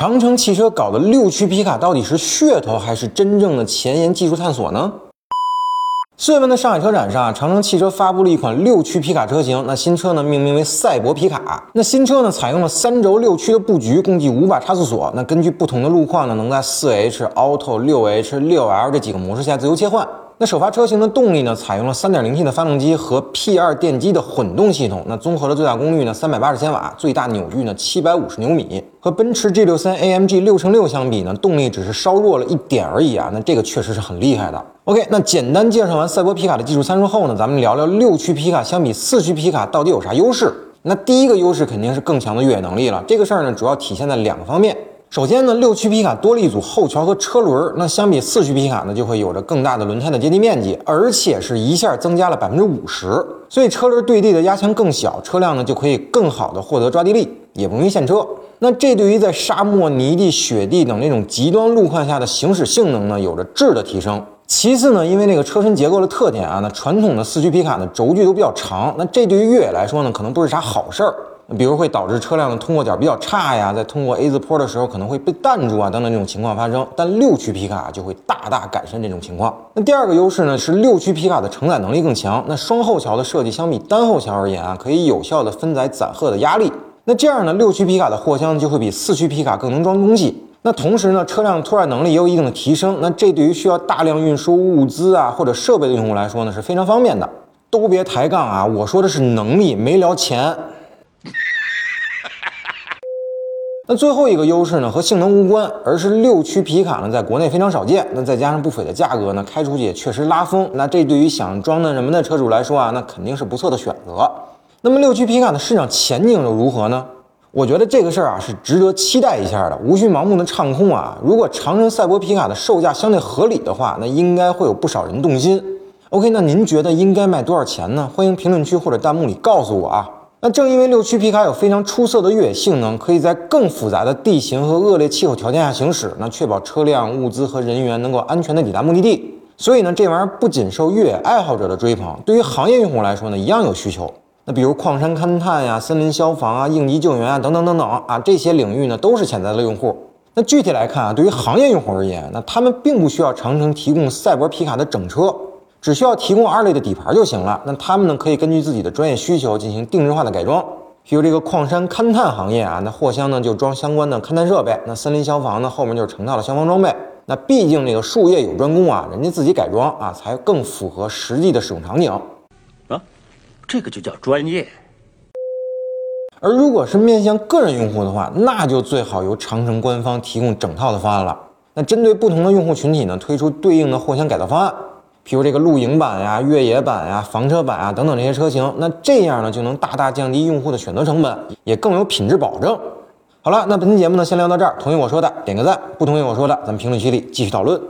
长城汽车搞的六驱皮卡到底是噱头还是真正的前沿技术探索呢？四月份的上海车展上，长城汽车发布了一款六驱皮卡车型。那新车呢，命名为赛博皮卡。那新车呢，采用了三轴六驱的布局，共计五把差速锁。那根据不同的路况呢，能在四 H、Auto、六 H、六 L 这几个模式下自由切换。那首发车型的动力呢，采用了 3.0T 的发动机和 P2 电机的混动系统。那综合的最大功率呢，380千瓦，最大扭矩呢，750牛米。和奔驰 G63 AMG 六乘六相比呢，动力只是稍弱了一点而已啊。那这个确实是很厉害的。OK，那简单介绍完赛博皮卡的技术参数后呢，咱们聊聊六驱皮卡相比四驱皮卡到底有啥优势。那第一个优势肯定是更强的越野能力了。这个事儿呢，主要体现在两个方面。首先呢，六驱皮卡多了一组后桥和车轮，那相比四驱皮卡呢，就会有着更大的轮胎的接地面积，而且是一下增加了百分之五十，所以车轮对地的压强更小，车辆呢就可以更好的获得抓地力，也不容易陷车。那这对于在沙漠、泥地、雪地等那种极端路况下的行驶性能呢，有着质的提升。其次呢，因为那个车身结构的特点啊，那传统的四驱皮卡呢轴距都比较长，那这对于越野来说呢，可能不是啥好事儿。比如会导致车辆的通过点比较差呀，在通过 A 字坡的时候可能会被弹住啊，等等这种情况发生。但六驱皮卡就会大大改善这种情况。那第二个优势呢是六驱皮卡的承载能力更强。那双后桥的设计相比单后桥而言啊，可以有效的分载载荷的压力。那这样呢，六驱皮卡的货箱就会比四驱皮卡更能装东西。那同时呢，车辆拖载能力也有一定的提升。那这对于需要大量运输物资啊或者设备的用户来说呢是非常方便的。都别抬杠啊，我说的是能力，没聊钱。那最后一个优势呢，和性能无关，而是六驱皮卡呢，在国内非常少见。那再加上不菲的价格呢，开出去也确实拉风。那这对于想装嫩什么的车主来说啊，那肯定是不错的选择。那么六驱皮卡的市场前景又如何呢？我觉得这个事儿啊，是值得期待一下的，无需盲目的唱空啊。如果长城赛博皮卡的售价相对合理的话，那应该会有不少人动心。OK，那您觉得应该卖多少钱呢？欢迎评论区或者弹幕里告诉我啊。那正因为六驱皮卡有非常出色的越野性能，可以在更复杂的地形和恶劣气候条件下行驶，那确保车辆、物资和人员能够安全的抵达目的地。所以呢，这玩意儿不仅受越野爱好者的追捧，对于行业用户来说呢，一样有需求。那比如矿山勘探呀、森林消防啊、应急救援啊等等等等啊，这些领域呢都是潜在的用户。那具体来看啊，对于行业用户而言，那他们并不需要长城提供赛博皮卡的整车。只需要提供二类的底盘就行了。那他们呢，可以根据自己的专业需求进行定制化的改装。比如这个矿山勘探行业啊，那货箱呢就装相关的勘探设备。那森林消防呢，后面就是成套的消防装备。那毕竟这个术业有专攻啊，人家自己改装啊，才更符合实际的使用场景啊。这个就叫专业。而如果是面向个人用户的话，那就最好由长城官方提供整套的方案了。那针对不同的用户群体呢，推出对应的货箱改造方案。比如这个露营版呀、越野版呀、房车版啊等等这些车型，那这样呢就能大大降低用户的选择成本，也更有品质保证。好了，那本期节目呢先聊到这儿。同意我说的点个赞，不同意我说的咱们评论区里继续讨论。